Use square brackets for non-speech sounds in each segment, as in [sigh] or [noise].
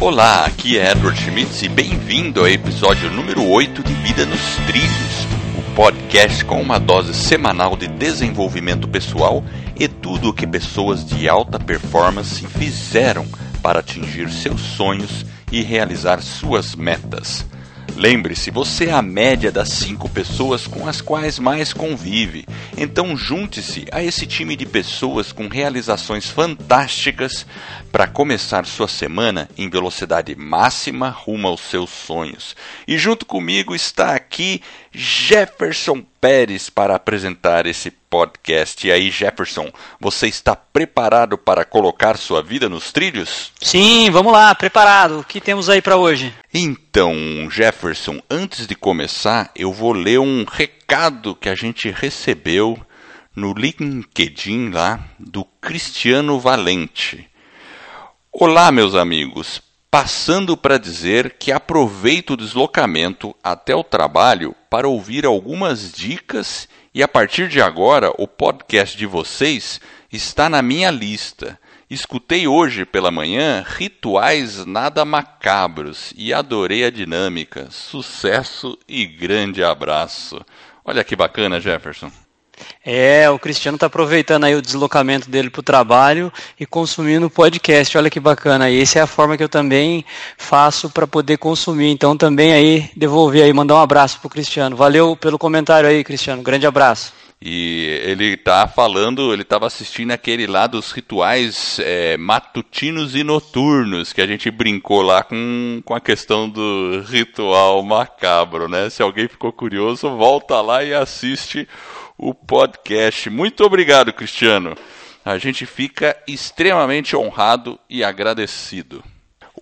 Olá, aqui é Edward Schmitz e bem-vindo ao episódio número 8 de Vida nos Trilhos, o podcast com uma dose semanal de desenvolvimento pessoal e tudo o que pessoas de alta performance fizeram para atingir seus sonhos e realizar suas metas. Lembre-se, você é a média das cinco pessoas com as quais mais convive. Então junte-se a esse time de pessoas com realizações fantásticas para começar sua semana em velocidade máxima rumo aos seus sonhos. E junto comigo está aqui Jefferson Pérez para apresentar esse podcast. E aí, Jefferson, você está preparado para colocar sua vida nos trilhos? Sim, vamos lá, preparado. O que temos aí para hoje? Então, Jefferson, antes de começar, eu vou ler um recado que a gente recebeu no LinkedIn lá do Cristiano Valente. Olá, meus amigos. Passando para dizer que aproveito o deslocamento até o trabalho para ouvir algumas dicas e a partir de agora o podcast de vocês está na minha lista. Escutei hoje pela manhã rituais nada macabros e adorei a dinâmica. Sucesso e grande abraço. Olha que bacana, Jefferson. É, o Cristiano está aproveitando aí o deslocamento dele para o trabalho e consumindo podcast. Olha que bacana. E essa é a forma que eu também faço para poder consumir. Então também aí devolver aí, mandar um abraço para o Cristiano. Valeu pelo comentário aí, Cristiano. Grande abraço. E ele tá falando, ele estava assistindo aquele lá dos rituais é, matutinos e noturnos, que a gente brincou lá com, com a questão do ritual macabro, né? Se alguém ficou curioso, volta lá e assiste o podcast. Muito obrigado, Cristiano. A gente fica extremamente honrado e agradecido.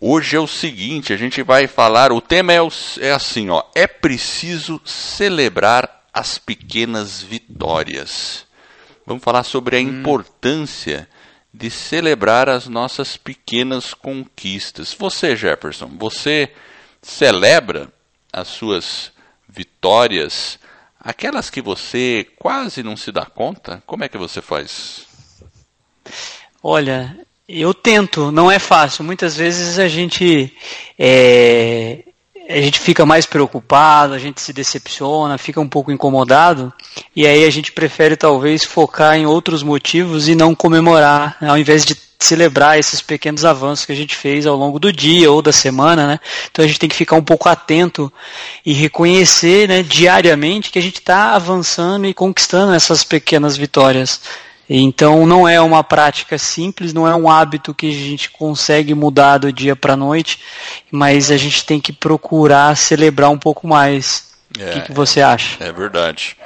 Hoje é o seguinte, a gente vai falar, o tema é, o, é assim, ó, é preciso celebrar as pequenas vitórias. Vamos falar sobre a hum. importância de celebrar as nossas pequenas conquistas. Você, Jefferson, você celebra as suas vitórias Aquelas que você quase não se dá conta, como é que você faz? Olha, eu tento, não é fácil. Muitas vezes a gente é, a gente fica mais preocupado, a gente se decepciona, fica um pouco incomodado, e aí a gente prefere talvez focar em outros motivos e não comemorar, ao invés de celebrar esses pequenos avanços que a gente fez ao longo do dia ou da semana, né? Então a gente tem que ficar um pouco atento e reconhecer, né, diariamente que a gente está avançando e conquistando essas pequenas vitórias. Então não é uma prática simples, não é um hábito que a gente consegue mudar do dia para a noite, mas a gente tem que procurar celebrar um pouco mais. É, o que, que você acha? É verdade.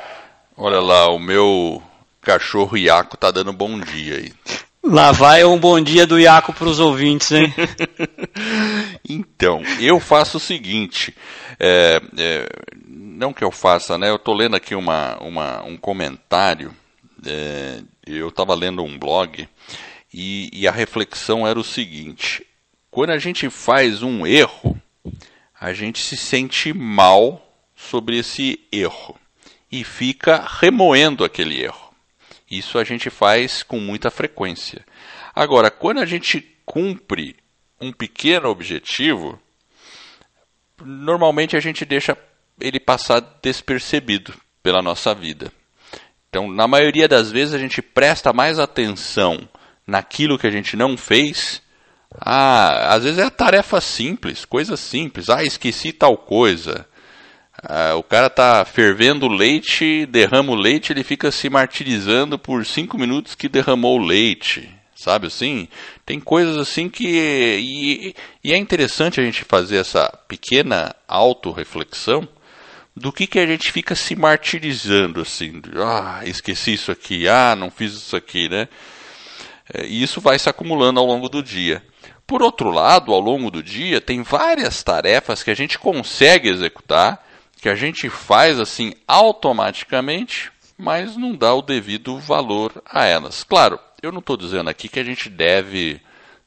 Olha lá, o meu cachorro Iaco tá dando bom dia aí. Lá vai um bom dia do Iaco para os ouvintes, hein? [laughs] então, eu faço o seguinte, é, é, não que eu faça, né? Eu estou lendo aqui uma, uma, um comentário, é, eu estava lendo um blog e, e a reflexão era o seguinte: quando a gente faz um erro, a gente se sente mal sobre esse erro e fica remoendo aquele erro. Isso a gente faz com muita frequência. Agora, quando a gente cumpre um pequeno objetivo, normalmente a gente deixa ele passar despercebido pela nossa vida. Então, na maioria das vezes, a gente presta mais atenção naquilo que a gente não fez. Ah, às vezes é tarefa simples, coisa simples. Ah, esqueci tal coisa. Ah, o cara tá fervendo leite, derrama o leite, ele fica se martirizando por cinco minutos que derramou o leite, sabe assim? Tem coisas assim que e, e é interessante a gente fazer essa pequena autorreflexão do que que a gente fica se martirizando assim, ah, esqueci isso aqui, ah, não fiz isso aqui, né? É, e isso vai se acumulando ao longo do dia. Por outro lado, ao longo do dia, tem várias tarefas que a gente consegue executar que a gente faz assim automaticamente, mas não dá o devido valor a elas. Claro, eu não estou dizendo aqui que a gente deve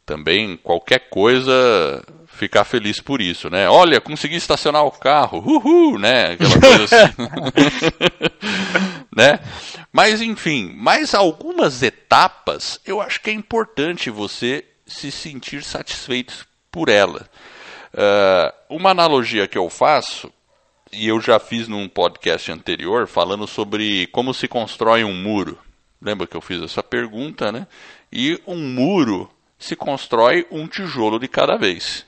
também qualquer coisa ficar feliz por isso, né? Olha, consegui estacionar o carro, uhul, né? Aquela coisa assim. [laughs] né? Mas enfim, mais algumas etapas eu acho que é importante você se sentir satisfeito por ela. Uh, uma analogia que eu faço, e eu já fiz num podcast anterior, falando sobre como se constrói um muro. Lembra que eu fiz essa pergunta, né? E um muro se constrói um tijolo de cada vez.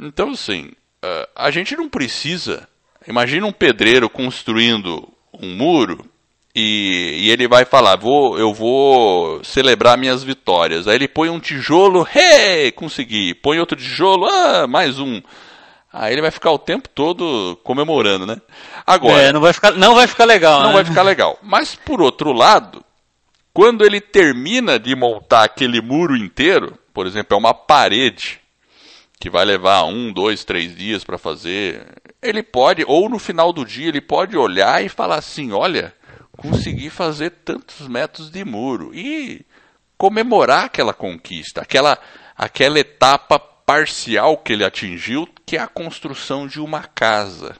Então, assim, uh, a gente não precisa. Imagina um pedreiro construindo um muro e, e, ele vai falar, vou, eu vou celebrar minhas vitórias. Aí ele põe um tijolo, hey, consegui. Põe outro tijolo, ah, mais um. Aí ele vai ficar o tempo todo comemorando, né? Agora, é, não vai ficar, não vai ficar legal. Não né? vai ficar legal. Mas por outro lado, quando ele termina de montar aquele muro inteiro, por exemplo, é uma parede que vai levar um, dois, três dias para fazer, ele pode, ou no final do dia, ele pode olhar e falar assim: olha, consegui fazer tantos metros de muro e comemorar aquela conquista, aquela, aquela etapa parcial que ele atingiu, que é a construção de uma casa.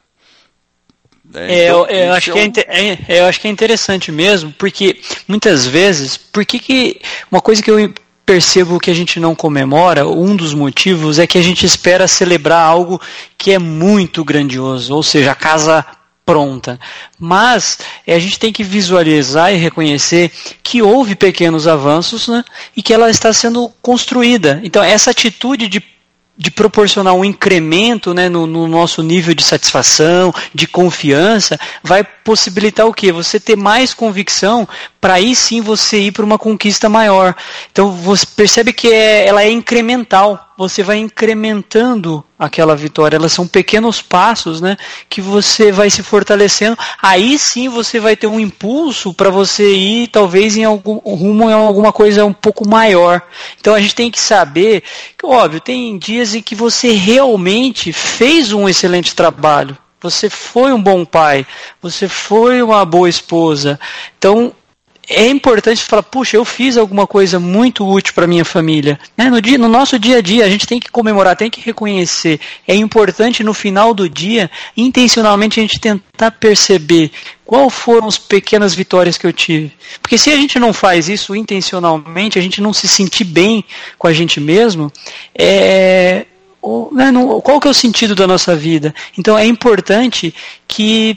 É, então, eu, eu, acho é, um... que é, é, eu acho que é interessante mesmo, porque muitas vezes, por que, que uma coisa que eu percebo que a gente não comemora, um dos motivos é que a gente espera celebrar algo que é muito grandioso, ou seja, a casa pronta. Mas é, a gente tem que visualizar e reconhecer que houve pequenos avanços né, e que ela está sendo construída. Então, essa atitude de de proporcionar um incremento né, no, no, nosso nível de satisfação, de confiança, vai possibilitar o quê? Você ter mais convicção para aí sim você ir para uma conquista maior. Então você percebe que é, ela é incremental. Você vai incrementando aquela vitória. Elas são pequenos passos, né, que você vai se fortalecendo. Aí sim você vai ter um impulso para você ir talvez em algum rumo em alguma coisa um pouco maior. Então a gente tem que saber que óbvio, tem dias em que você realmente fez um excelente trabalho. Você foi um bom pai, você foi uma boa esposa. Então, é importante falar, puxa, eu fiz alguma coisa muito útil para minha família. Né? No, dia, no nosso dia a dia, a gente tem que comemorar, tem que reconhecer. É importante no final do dia, intencionalmente, a gente tentar perceber qual foram as pequenas vitórias que eu tive. Porque se a gente não faz isso intencionalmente, a gente não se sentir bem com a gente mesmo, é, né, qual que é o sentido da nossa vida? Então é importante que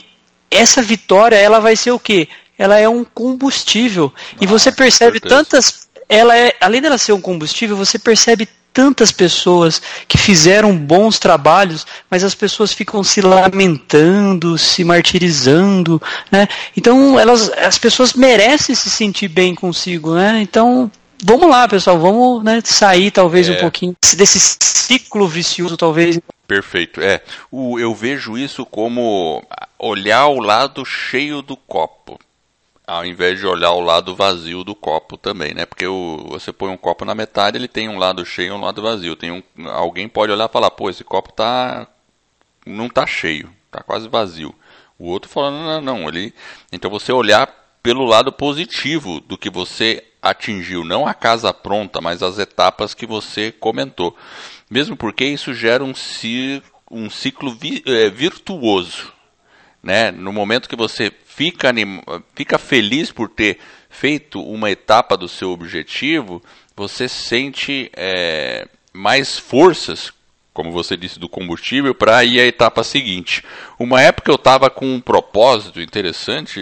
essa vitória ela vai ser o quê? Ela é um combustível. Ah, e você percebe tantas. Ela é, além dela ser um combustível, você percebe tantas pessoas que fizeram bons trabalhos, mas as pessoas ficam se lamentando, se martirizando, né? Então elas, as pessoas merecem se sentir bem consigo, né? Então vamos lá, pessoal, vamos né, sair talvez é. um pouquinho desse ciclo vicioso, talvez. Perfeito. É, o, eu vejo isso como olhar o lado cheio do copo ao invés de olhar o lado vazio do copo também, né? Porque o, você põe um copo na metade, ele tem um lado cheio e um lado vazio. Tem um, alguém pode olhar e falar, pô, esse copo tá não tá cheio, tá quase vazio. O outro falando, não, não, ele. Então você olhar pelo lado positivo do que você atingiu, não a casa pronta, mas as etapas que você comentou. Mesmo porque isso gera um, um ciclo vi, é, virtuoso. Né? No momento que você fica, anim... fica feliz por ter feito uma etapa do seu objetivo, você sente é, mais forças, como você disse, do combustível para ir à etapa seguinte. Uma época eu estava com um propósito interessante,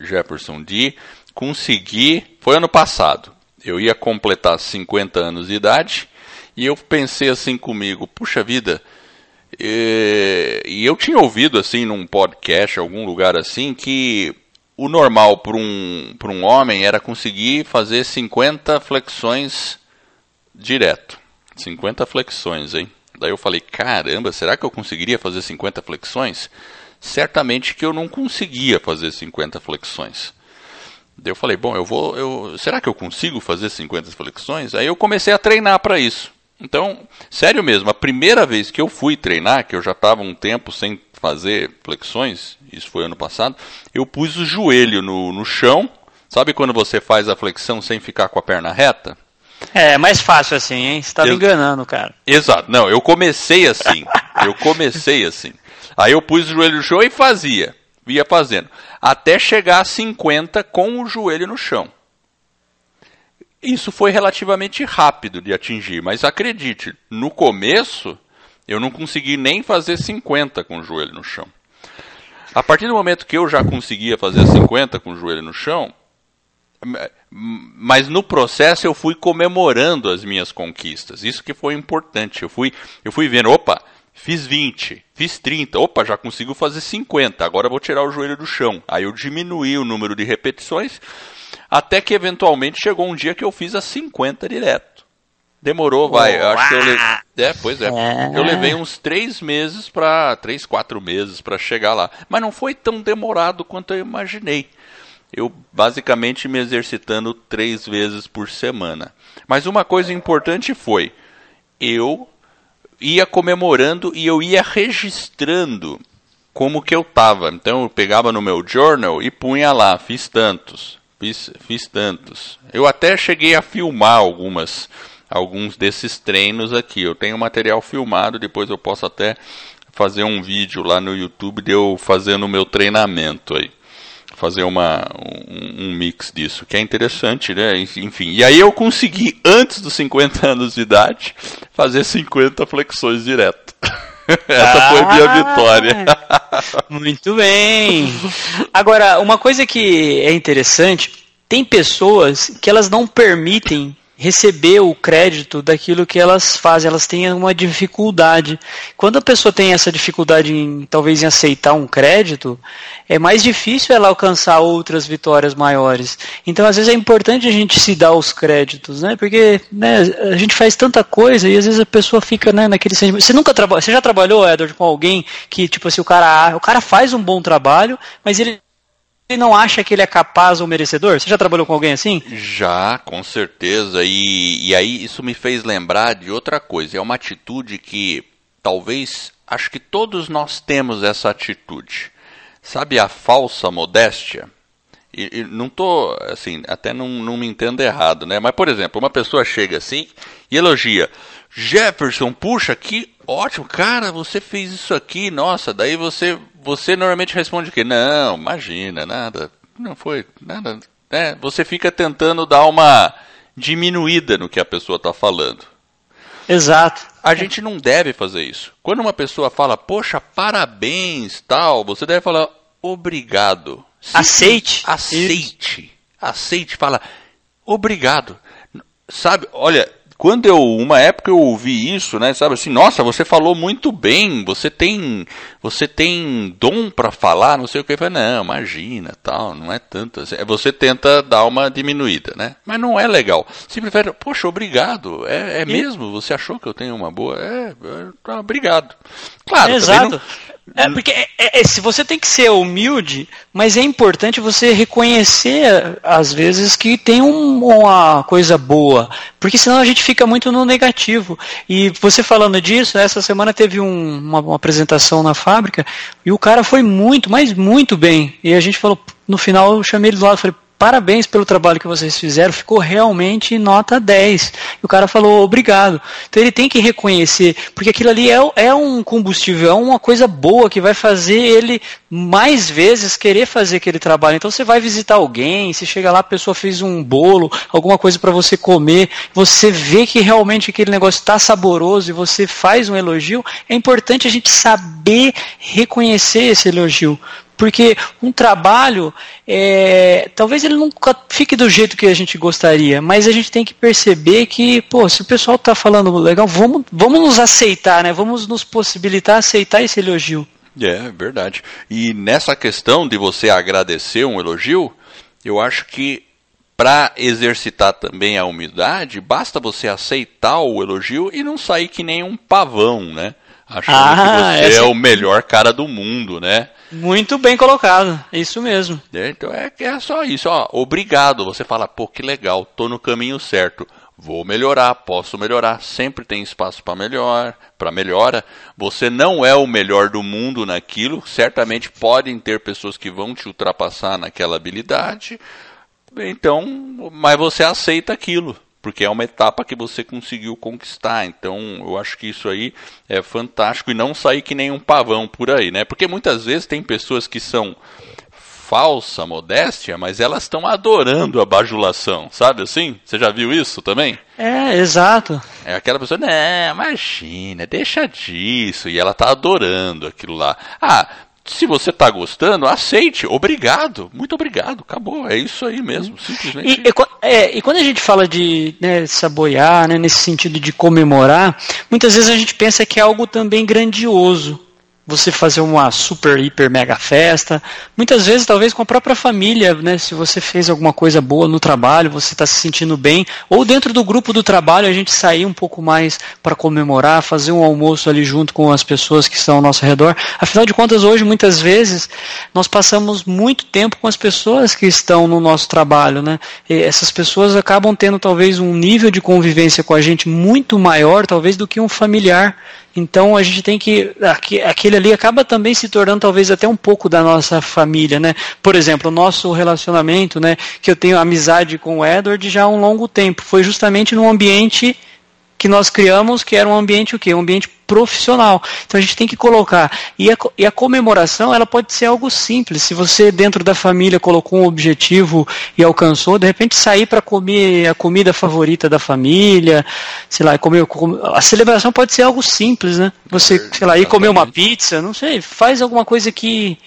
Jefferson, de conseguir. Foi ano passado. Eu ia completar 50 anos de idade e eu pensei assim comigo: puxa vida e, e eu tinha ouvido assim num podcast, algum lugar assim, que o normal para um, um homem era conseguir fazer 50 flexões direto. 50 flexões, hein? Daí eu falei, caramba, será que eu conseguiria fazer 50 flexões? Certamente que eu não conseguia fazer 50 flexões. Daí eu falei, bom, eu vou, eu, será que eu consigo fazer 50 flexões? Aí eu comecei a treinar para isso. Então, sério mesmo, a primeira vez que eu fui treinar, que eu já estava um tempo sem fazer flexões, isso foi ano passado, eu pus o joelho no, no chão. Sabe quando você faz a flexão sem ficar com a perna reta? É, mais fácil assim, hein? Você está me enganando, cara. Exato. Não, eu comecei assim. [laughs] eu comecei assim. Aí eu pus o joelho no chão e fazia. Ia fazendo. Até chegar a 50 com o joelho no chão. Isso foi relativamente rápido de atingir, mas acredite, no começo eu não consegui nem fazer 50 com o joelho no chão. A partir do momento que eu já conseguia fazer 50 com o joelho no chão, mas no processo eu fui comemorando as minhas conquistas. Isso que foi importante. Eu fui, eu fui vendo, opa, fiz 20, fiz 30, opa, já consigo fazer 50, agora vou tirar o joelho do chão. Aí eu diminuí o número de repetições, até que eventualmente chegou um dia que eu fiz as 50 direto. Demorou, vai. Eu acho que eu levei. É, pois é. é. Eu levei uns três meses para. Três, quatro meses para chegar lá. Mas não foi tão demorado quanto eu imaginei eu basicamente me exercitando três vezes por semana. Mas uma coisa importante foi, eu ia comemorando e eu ia registrando como que eu estava. Então eu pegava no meu journal e punha lá, fiz tantos, fiz, fiz tantos. Eu até cheguei a filmar algumas, alguns desses treinos aqui. Eu tenho material filmado, depois eu posso até fazer um vídeo lá no YouTube de eu fazendo o meu treinamento aí fazer uma, um, um, mix disso, que é interessante, né? Enfim, e aí eu consegui, antes dos 50 anos de idade, fazer 50 flexões direto. [laughs] [laughs] Essa ah, foi minha ah, vitória. [laughs] muito bem. Agora, uma coisa que é interessante, tem pessoas que elas não permitem receber o crédito daquilo que elas fazem, elas têm uma dificuldade. Quando a pessoa tem essa dificuldade em talvez em aceitar um crédito, é mais difícil ela alcançar outras vitórias maiores. Então, às vezes é importante a gente se dar os créditos, né? Porque né, a gente faz tanta coisa e às vezes a pessoa fica né, naquele sentimento. Você nunca trabalhou, você já trabalhou, Edward, com alguém que tipo assim, o cara, o cara faz um bom trabalho, mas ele não acha que ele é capaz ou merecedor? Você já trabalhou com alguém assim? Já, com certeza. E, e aí isso me fez lembrar de outra coisa. É uma atitude que talvez acho que todos nós temos essa atitude. Sabe a falsa modéstia? E, e não tô, assim, até não, não me entendo errado, né? Mas, por exemplo, uma pessoa chega assim e elogia. Jefferson, puxa, que ótimo, cara, você fez isso aqui, nossa, daí você você normalmente responde o quê? Não, imagina, nada, não foi, nada. É, você fica tentando dar uma diminuída no que a pessoa está falando. Exato. A gente não deve fazer isso. Quando uma pessoa fala, poxa, parabéns, tal, você deve falar, obrigado. aceite. Aceite. Aceite, fala, obrigado. Sabe, olha, quando eu, uma época eu ouvi isso, né, sabe assim, nossa, você falou muito bem, você tem, você tem dom para falar, não sei o que, eu falei, não, imagina, tal, não é tanto, assim. você tenta dar uma diminuída, né, mas não é legal, você prefere, poxa, obrigado, é, é mesmo, você achou que eu tenho uma boa, é, é tá, obrigado, claro, Exato. Não, é, porque é, é, é, se você tem que ser humilde, mas é importante você reconhecer, às vezes, que tem um, uma coisa boa. Porque senão a gente fica muito no negativo. E você falando disso, essa semana teve um, uma, uma, apresentação na fábrica e o cara foi muito, mas muito bem. E a gente falou, no final eu chamei ele do lado e falei, parabéns pelo trabalho que vocês fizeram, ficou realmente nota 10. E o cara falou obrigado. Então ele tem que reconhecer, porque aquilo ali é, é um combustível, é uma coisa boa que vai fazer ele mais vezes querer fazer aquele trabalho. Então você vai visitar alguém, se chega lá, a pessoa fez um bolo, alguma coisa para você comer, você vê que realmente aquele negócio está saboroso e você faz um elogio, é importante a gente saber reconhecer esse elogio. Porque um trabalho, é, talvez ele nunca fique do jeito que a gente gostaria, mas a gente tem que perceber que, pô, se o pessoal está falando legal, vamos, vamos nos aceitar, né? Vamos nos possibilitar aceitar esse elogio. É, verdade. E nessa questão de você agradecer um elogio, eu acho que para exercitar também a humildade, basta você aceitar o elogio e não sair que nem um pavão, né? Achando ah, que você essa... é o melhor cara do mundo, né? Muito bem colocado, isso mesmo. É, então é, é só isso, ó. Obrigado. Você fala, pô, que legal, tô no caminho certo. Vou melhorar, posso melhorar, sempre tem espaço para melhor, para melhora. Você não é o melhor do mundo naquilo, certamente podem ter pessoas que vão te ultrapassar naquela habilidade. Então, mas você aceita aquilo porque é uma etapa que você conseguiu conquistar. Então, eu acho que isso aí é fantástico e não sair que nem um pavão por aí, né? Porque muitas vezes tem pessoas que são falsa modéstia, mas elas estão adorando a bajulação, sabe assim? Você já viu isso também? É, exato. É aquela pessoa, não, imagina, deixa disso, e ela tá adorando aquilo lá. Ah, se você está gostando, aceite. Obrigado. Muito obrigado. Acabou. É isso aí mesmo. Simplesmente. E, e, é, e quando a gente fala de né, saboiar, né, nesse sentido de comemorar, muitas vezes a gente pensa que é algo também grandioso você fazer uma super, hiper, mega festa. Muitas vezes, talvez com a própria família, né? Se você fez alguma coisa boa no trabalho, você está se sentindo bem. Ou dentro do grupo do trabalho, a gente sair um pouco mais para comemorar, fazer um almoço ali junto com as pessoas que estão ao nosso redor. Afinal de contas, hoje, muitas vezes, nós passamos muito tempo com as pessoas que estão no nosso trabalho, né? E essas pessoas acabam tendo talvez um nível de convivência com a gente muito maior, talvez, do que um familiar. Então a gente tem que. Aquele ali acaba também se tornando talvez até um pouco da nossa família, né? Por exemplo, o nosso relacionamento, né? Que eu tenho amizade com o Edward já há um longo tempo. Foi justamente num ambiente que nós criamos, que era um ambiente o quê? Um ambiente profissional. Então a gente tem que colocar. E a, e a, comemoração, ela pode ser algo simples. Se você, dentro da família, colocou um objetivo e alcançou, de repente sair para comer a comida favorita da família, sei lá, comer. A celebração pode ser algo simples, né? Você, sei lá, ir comer uma pizza, não sei, faz alguma coisa que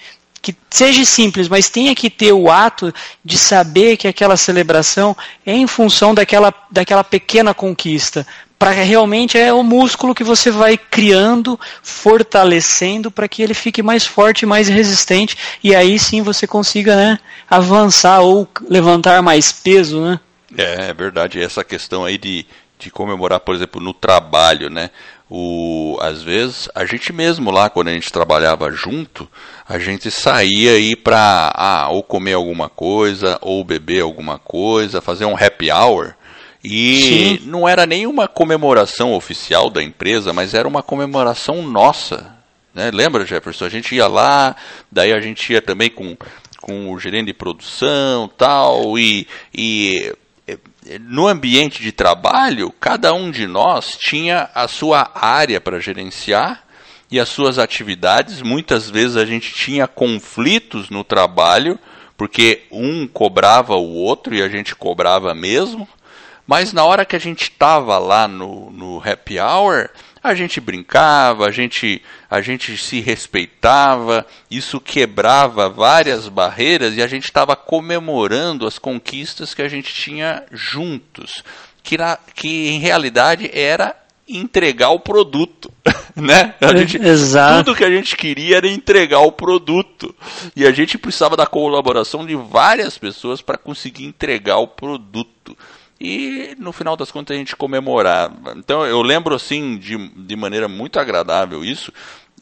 que seja simples, mas tenha que ter o ato de saber que aquela celebração é em função daquela, daquela pequena conquista para realmente é o músculo que você vai criando, fortalecendo para que ele fique mais forte, mais resistente e aí sim você consiga né, avançar ou levantar mais peso, né? É, é verdade. Essa questão aí de, de comemorar, por exemplo, no trabalho, né? O, às vezes a gente mesmo lá quando a gente trabalhava junto a gente saía aí para ah, ou comer alguma coisa ou beber alguma coisa fazer um happy hour e Sim. não era nenhuma comemoração oficial da empresa, mas era uma comemoração nossa. Né? Lembra, Jefferson? A gente ia lá, daí a gente ia também com, com o gerente de produção tal, e, e no ambiente de trabalho, cada um de nós tinha a sua área para gerenciar e as suas atividades. Muitas vezes a gente tinha conflitos no trabalho, porque um cobrava o outro e a gente cobrava mesmo. Mas na hora que a gente estava lá no, no happy hour, a gente brincava, a gente, a gente se respeitava, isso quebrava várias barreiras e a gente estava comemorando as conquistas que a gente tinha juntos, que, na, que em realidade era entregar o produto, [laughs] né? A gente, Exato. Tudo que a gente queria era entregar o produto e a gente precisava da colaboração de várias pessoas para conseguir entregar o produto e no final das contas a gente comemorar. Então eu lembro assim de, de maneira muito agradável isso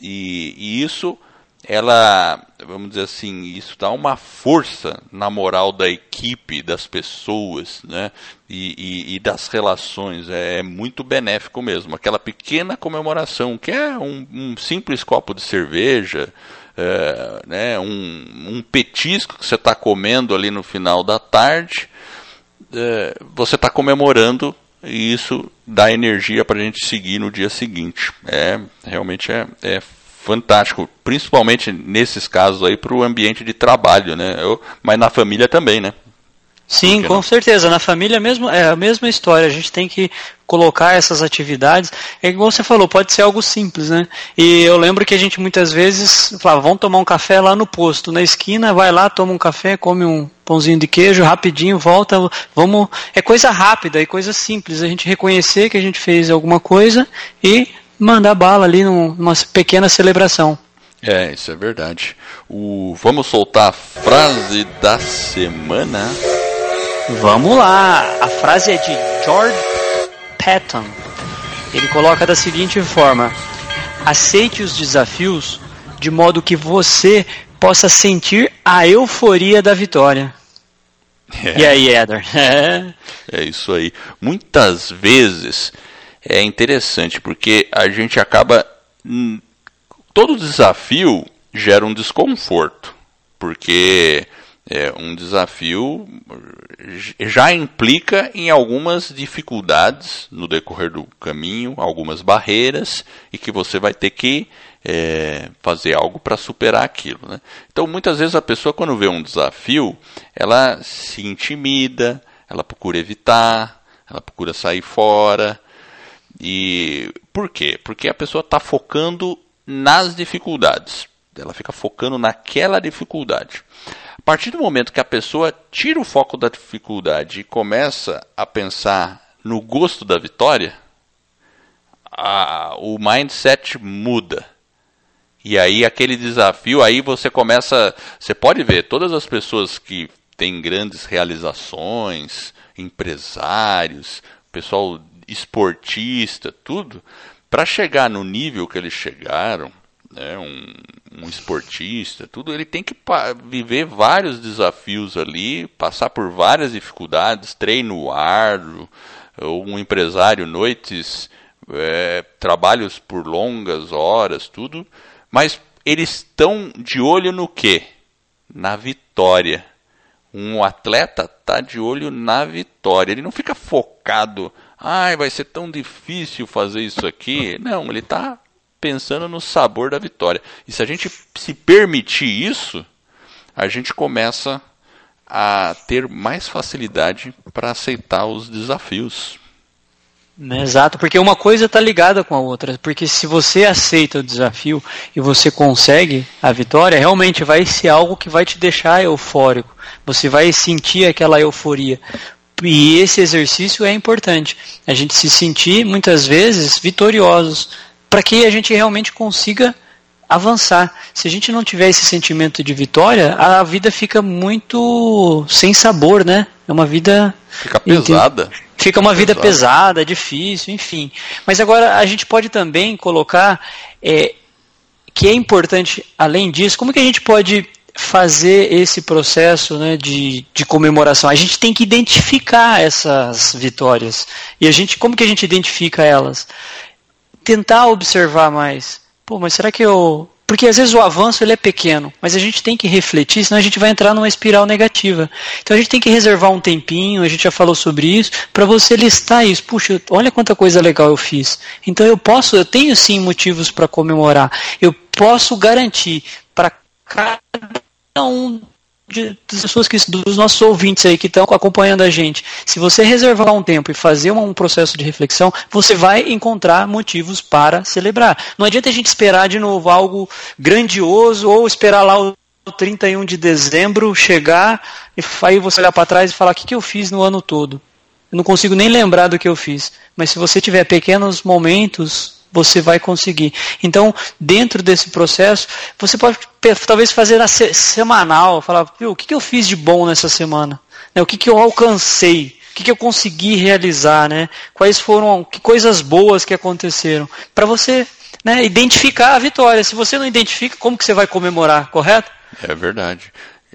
e, e isso ela, vamos dizer assim, isso dá uma força na moral da equipe, das pessoas, né? E, e, e das relações. É, é, muito benéfico mesmo. Aquela pequena comemoração, que é um, um simples copo de cerveja, é, né? um, um petisco que você está comendo ali no final da tarde, é, você está comemorando e isso dá energia para a gente seguir no dia seguinte. É realmente é, é fantástico, principalmente nesses casos aí para o ambiente de trabalho, né? Eu, mas na família também, né? Sim, com certeza. Na família mesmo é a mesma história. A gente tem que colocar essas atividades. É igual você falou, pode ser algo simples, né? E eu lembro que a gente muitas vezes falava, vamos tomar um café lá no posto, na esquina, vai lá, toma um café, come um pãozinho de queijo, rapidinho, volta, vamos. É coisa rápida e coisa simples. A gente reconhecer que a gente fez alguma coisa e mandar bala ali numa pequena celebração. É, isso é verdade. O, vamos soltar a frase da semana. Vamos lá! A frase é de George Patton. Ele coloca da seguinte forma: Aceite os desafios de modo que você possa sentir a euforia da vitória. É. E aí, Eder? É. [laughs] é isso aí. Muitas vezes é interessante porque a gente acaba. Hum, todo desafio gera um desconforto. Porque é, um desafio já implica em algumas dificuldades no decorrer do caminho, algumas barreiras, e que você vai ter que é, fazer algo para superar aquilo. Né? Então, muitas vezes a pessoa, quando vê um desafio, ela se intimida, ela procura evitar, ela procura sair fora. E por quê? Porque a pessoa está focando nas dificuldades. Ela fica focando naquela dificuldade. A partir do momento que a pessoa tira o foco da dificuldade e começa a pensar no gosto da vitória, a, o mindset muda. E aí aquele desafio, aí você começa, você pode ver todas as pessoas que têm grandes realizações, empresários, pessoal esportista, tudo, para chegar no nível que eles chegaram, né, um, um esportista, tudo, ele tem que viver vários desafios ali, passar por várias dificuldades, treino árduo, um empresário, noites, é, trabalhos por longas horas, tudo, mas eles estão de olho no quê? Na vitória. Um atleta está de olho na vitória. Ele não fica focado, ai, vai ser tão difícil fazer isso aqui. Não, ele está pensando no sabor da vitória. E se a gente se permitir isso, a gente começa a ter mais facilidade para aceitar os desafios. Né, exato, porque uma coisa está ligada com a outra. Porque se você aceita o desafio e você consegue a vitória, realmente vai ser algo que vai te deixar eufórico. Você vai sentir aquela euforia. E esse exercício é importante. A gente se sentir muitas vezes vitoriosos para que a gente realmente consiga avançar. Se a gente não tiver esse sentimento de vitória, a vida fica muito sem sabor, né? É uma vida. Fica pesada. Fica uma vida pesada, difícil, enfim. Mas agora a gente pode também colocar é, que é importante, além disso, como que a gente pode fazer esse processo né, de, de comemoração? A gente tem que identificar essas vitórias. E a gente, como que a gente identifica elas? Tentar observar mais. Pô, mas será que eu. Porque às vezes o avanço ele é pequeno, mas a gente tem que refletir, senão a gente vai entrar numa espiral negativa. Então a gente tem que reservar um tempinho, a gente já falou sobre isso, para você listar isso. Puxa, olha quanta coisa legal eu fiz. Então eu posso, eu tenho sim motivos para comemorar. Eu posso garantir para cada um de, das pessoas que dos nossos ouvintes aí que estão acompanhando a gente, se você reservar um tempo e fazer um processo de reflexão, você vai encontrar motivos para celebrar. Não adianta a gente esperar de novo algo grandioso ou esperar lá o 31 de dezembro chegar e aí você olhar para trás e falar o que, que eu fiz no ano todo. Eu não consigo nem lembrar do que eu fiz. Mas se você tiver pequenos momentos você vai conseguir. Então, dentro desse processo, você pode talvez fazer na se semanal, falar, o que, que eu fiz de bom nessa semana? Né, o que, que eu alcancei? O que, que eu consegui realizar? Né? Quais foram, que coisas boas que aconteceram? Para você né, identificar a vitória. Se você não identifica, como que você vai comemorar, correto? É verdade.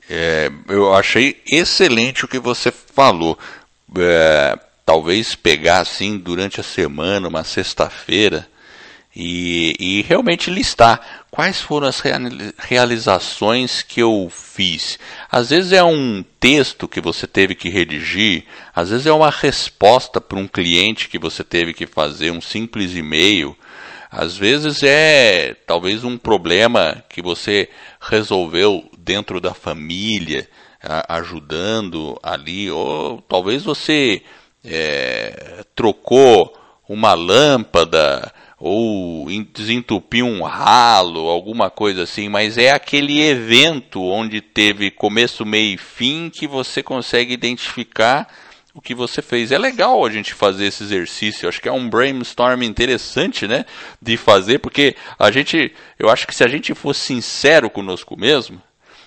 É, eu achei excelente o que você falou. É, talvez pegar assim durante a semana, uma sexta-feira, e, e realmente listar quais foram as realizações que eu fiz. Às vezes é um texto que você teve que redigir, às vezes é uma resposta para um cliente que você teve que fazer, um simples e-mail. Às vezes é talvez um problema que você resolveu dentro da família, ajudando ali, ou talvez você é, trocou uma lâmpada ou desentupir um ralo, alguma coisa assim, mas é aquele evento onde teve começo, meio e fim que você consegue identificar o que você fez. É legal a gente fazer esse exercício, acho que é um brainstorm interessante, né, de fazer, porque a gente, eu acho que se a gente for sincero conosco mesmo,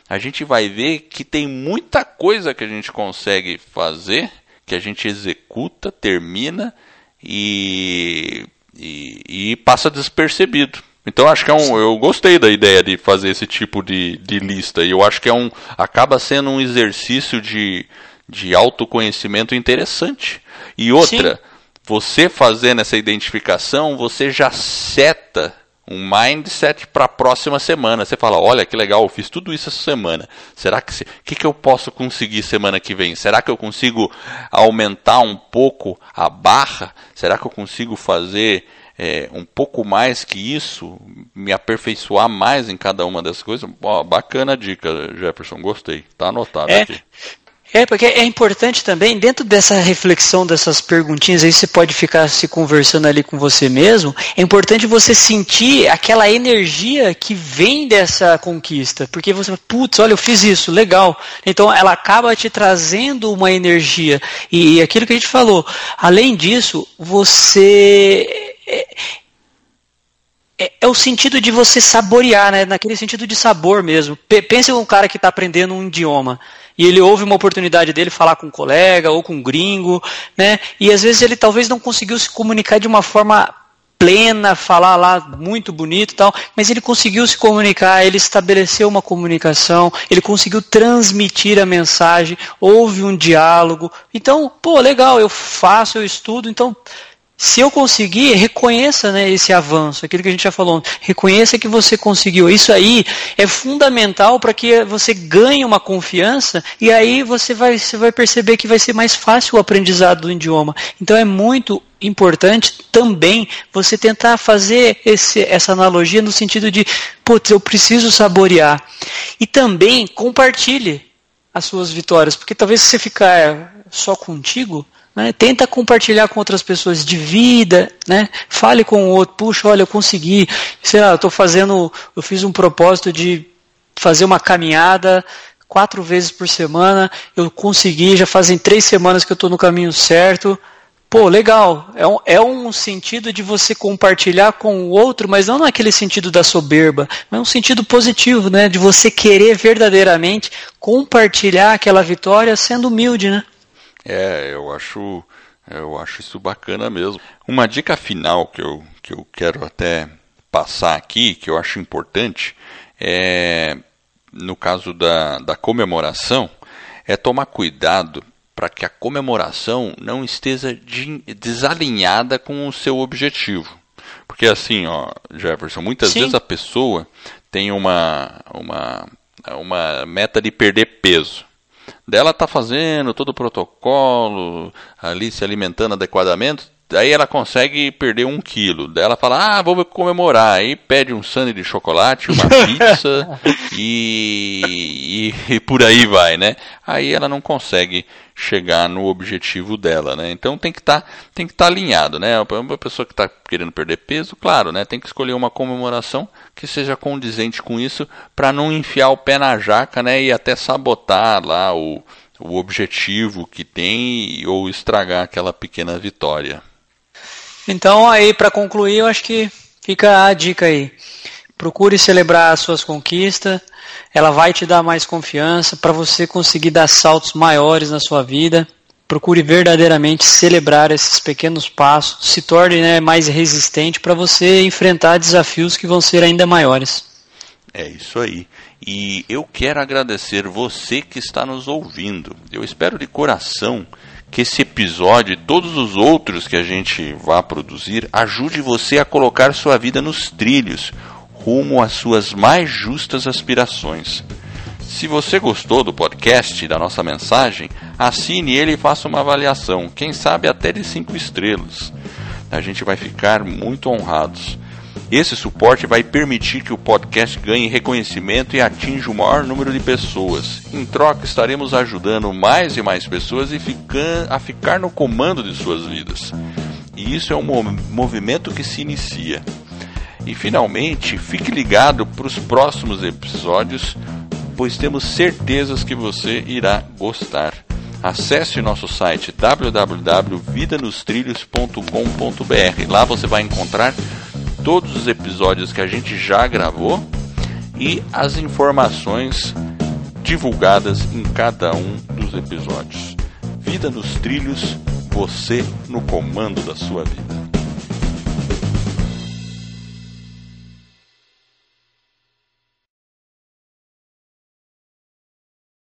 a gente vai ver que tem muita coisa que a gente consegue fazer, que a gente executa, termina e e, e passa despercebido. Então acho que é um, eu gostei da ideia de fazer esse tipo de, de lista e eu acho que é um acaba sendo um exercício de, de autoconhecimento interessante. E outra, Sim. você fazendo essa identificação, você já seta um mindset para a próxima semana. Você fala, olha que legal, eu fiz tudo isso essa semana. Será que o que, que eu posso conseguir semana que vem? Será que eu consigo aumentar um pouco a barra? Será que eu consigo fazer é, um pouco mais que isso? me aperfeiçoar mais em cada uma dessas coisas. Ó, bacana a dica, Jefferson, gostei. Tá anotado é, aqui. É, porque é importante também, dentro dessa reflexão, dessas perguntinhas, aí você pode ficar se conversando ali com você mesmo, é importante você sentir aquela energia que vem dessa conquista. Porque você, putz, olha, eu fiz isso, legal. Então ela acaba te trazendo uma energia. E aquilo que a gente falou, além disso, você. É, é, é, o sentido de você saborear, né? naquele sentido de sabor mesmo. P pense um cara que está aprendendo um idioma e ele ouve uma oportunidade dele falar com um colega ou com um gringo, né? E às vezes ele talvez não conseguiu se comunicar de uma forma plena, falar lá muito bonito e tal, mas ele conseguiu se comunicar, ele estabeleceu uma comunicação, ele conseguiu transmitir a mensagem, houve um diálogo. Então, pô, legal, eu faço, eu estudo, então se eu conseguir, reconheça né, esse avanço, aquilo que a gente já falou, reconheça que você conseguiu. Isso aí é fundamental para que você ganhe uma confiança e aí você vai, você vai perceber que vai ser mais fácil o aprendizado do idioma. Então é muito importante também você tentar fazer esse, essa analogia no sentido de, putz, eu preciso saborear. E também compartilhe as suas vitórias, porque talvez se você ficar só contigo, né? Tenta compartilhar com outras pessoas de vida, né? Fale com o outro, puxa, olha, eu consegui, sei lá, eu estou fazendo, eu fiz um propósito de fazer uma caminhada quatro vezes por semana, eu consegui, já fazem três semanas que eu estou no caminho certo. Pô, legal. É um, é um sentido de você compartilhar com o outro, mas não naquele sentido da soberba, mas um sentido positivo, né? De você querer verdadeiramente compartilhar aquela vitória sendo humilde, né? É, eu acho, eu acho isso bacana mesmo. Uma dica final que eu, que eu quero até passar aqui, que eu acho importante, é, no caso da, da comemoração, é tomar cuidado para que a comemoração não esteja de, desalinhada com o seu objetivo. Porque assim, ó, Jefferson, muitas Sim. vezes a pessoa tem uma, uma, uma meta de perder peso. Dela tá fazendo todo o protocolo, ali se alimentando adequadamente, Daí ela consegue perder um quilo. Daí ela fala, ah, vou comemorar. Aí pede um sangue de chocolate, uma [laughs] pizza e, e, e, por aí vai, né? Aí ela não consegue chegar no objetivo dela, né? Então tem que estar tá, tem que estar tá alinhado, né? Uma pessoa que está querendo perder peso, claro, né? Tem que escolher uma comemoração que seja condizente com isso para não enfiar o pé na jaca, né? E até sabotar lá o, o objetivo que tem ou estragar aquela pequena vitória. Então, aí, para concluir, eu acho que fica a dica aí. Procure celebrar as suas conquistas, ela vai te dar mais confiança para você conseguir dar saltos maiores na sua vida. Procure verdadeiramente celebrar esses pequenos passos, se torne né, mais resistente para você enfrentar desafios que vão ser ainda maiores. É isso aí. E eu quero agradecer você que está nos ouvindo. Eu espero de coração que esse episódio e todos os outros que a gente vai produzir ajude você a colocar sua vida nos trilhos, rumo às suas mais justas aspirações. Se você gostou do podcast da nossa mensagem, assine ele e faça uma avaliação, quem sabe até de cinco estrelas. A gente vai ficar muito honrados. Esse suporte vai permitir que o podcast ganhe reconhecimento e atinja o maior número de pessoas. Em troca, estaremos ajudando mais e mais pessoas a ficar no comando de suas vidas. E isso é um movimento que se inicia. E finalmente, fique ligado para os próximos episódios, pois temos certezas que você irá gostar. Acesse nosso site www.vidanostrilhos.com.br. Lá você vai encontrar todos os episódios que a gente já gravou e as informações divulgadas em cada um dos episódios. Vida nos trilhos, você no comando da sua vida.